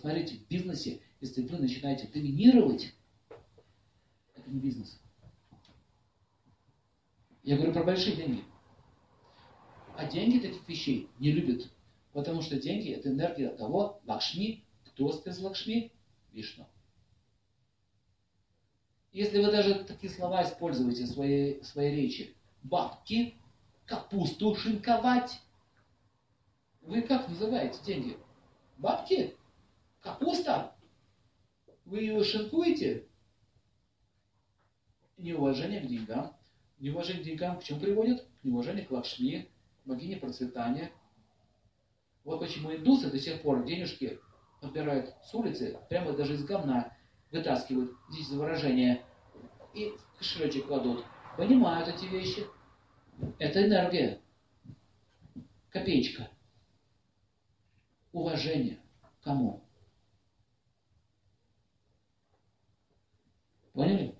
Посмотрите, в бизнесе, если вы начинаете доминировать, это не бизнес. Я говорю про большие деньги. А деньги таких вещей не любят. Потому что деньги – это энергия того, Лакшми. Кто из Лакшми? Вишну. Если вы даже такие слова используете в своей, в своей речи, бабки, капусту шинковать, вы как называете деньги? Бабки? Капуста? Вы ее шинкуете? Неуважение к деньгам. Неуважение к деньгам к чему приводит? Неуважение к лакшми, богине процветания. Вот почему индусы до сих пор денежки отбирают с улицы, прямо даже из говна вытаскивают, здесь за выражение, и в кошелечек кладут. Понимают эти вещи. Это энергия. Копеечка. Уважение. Кому? Mm.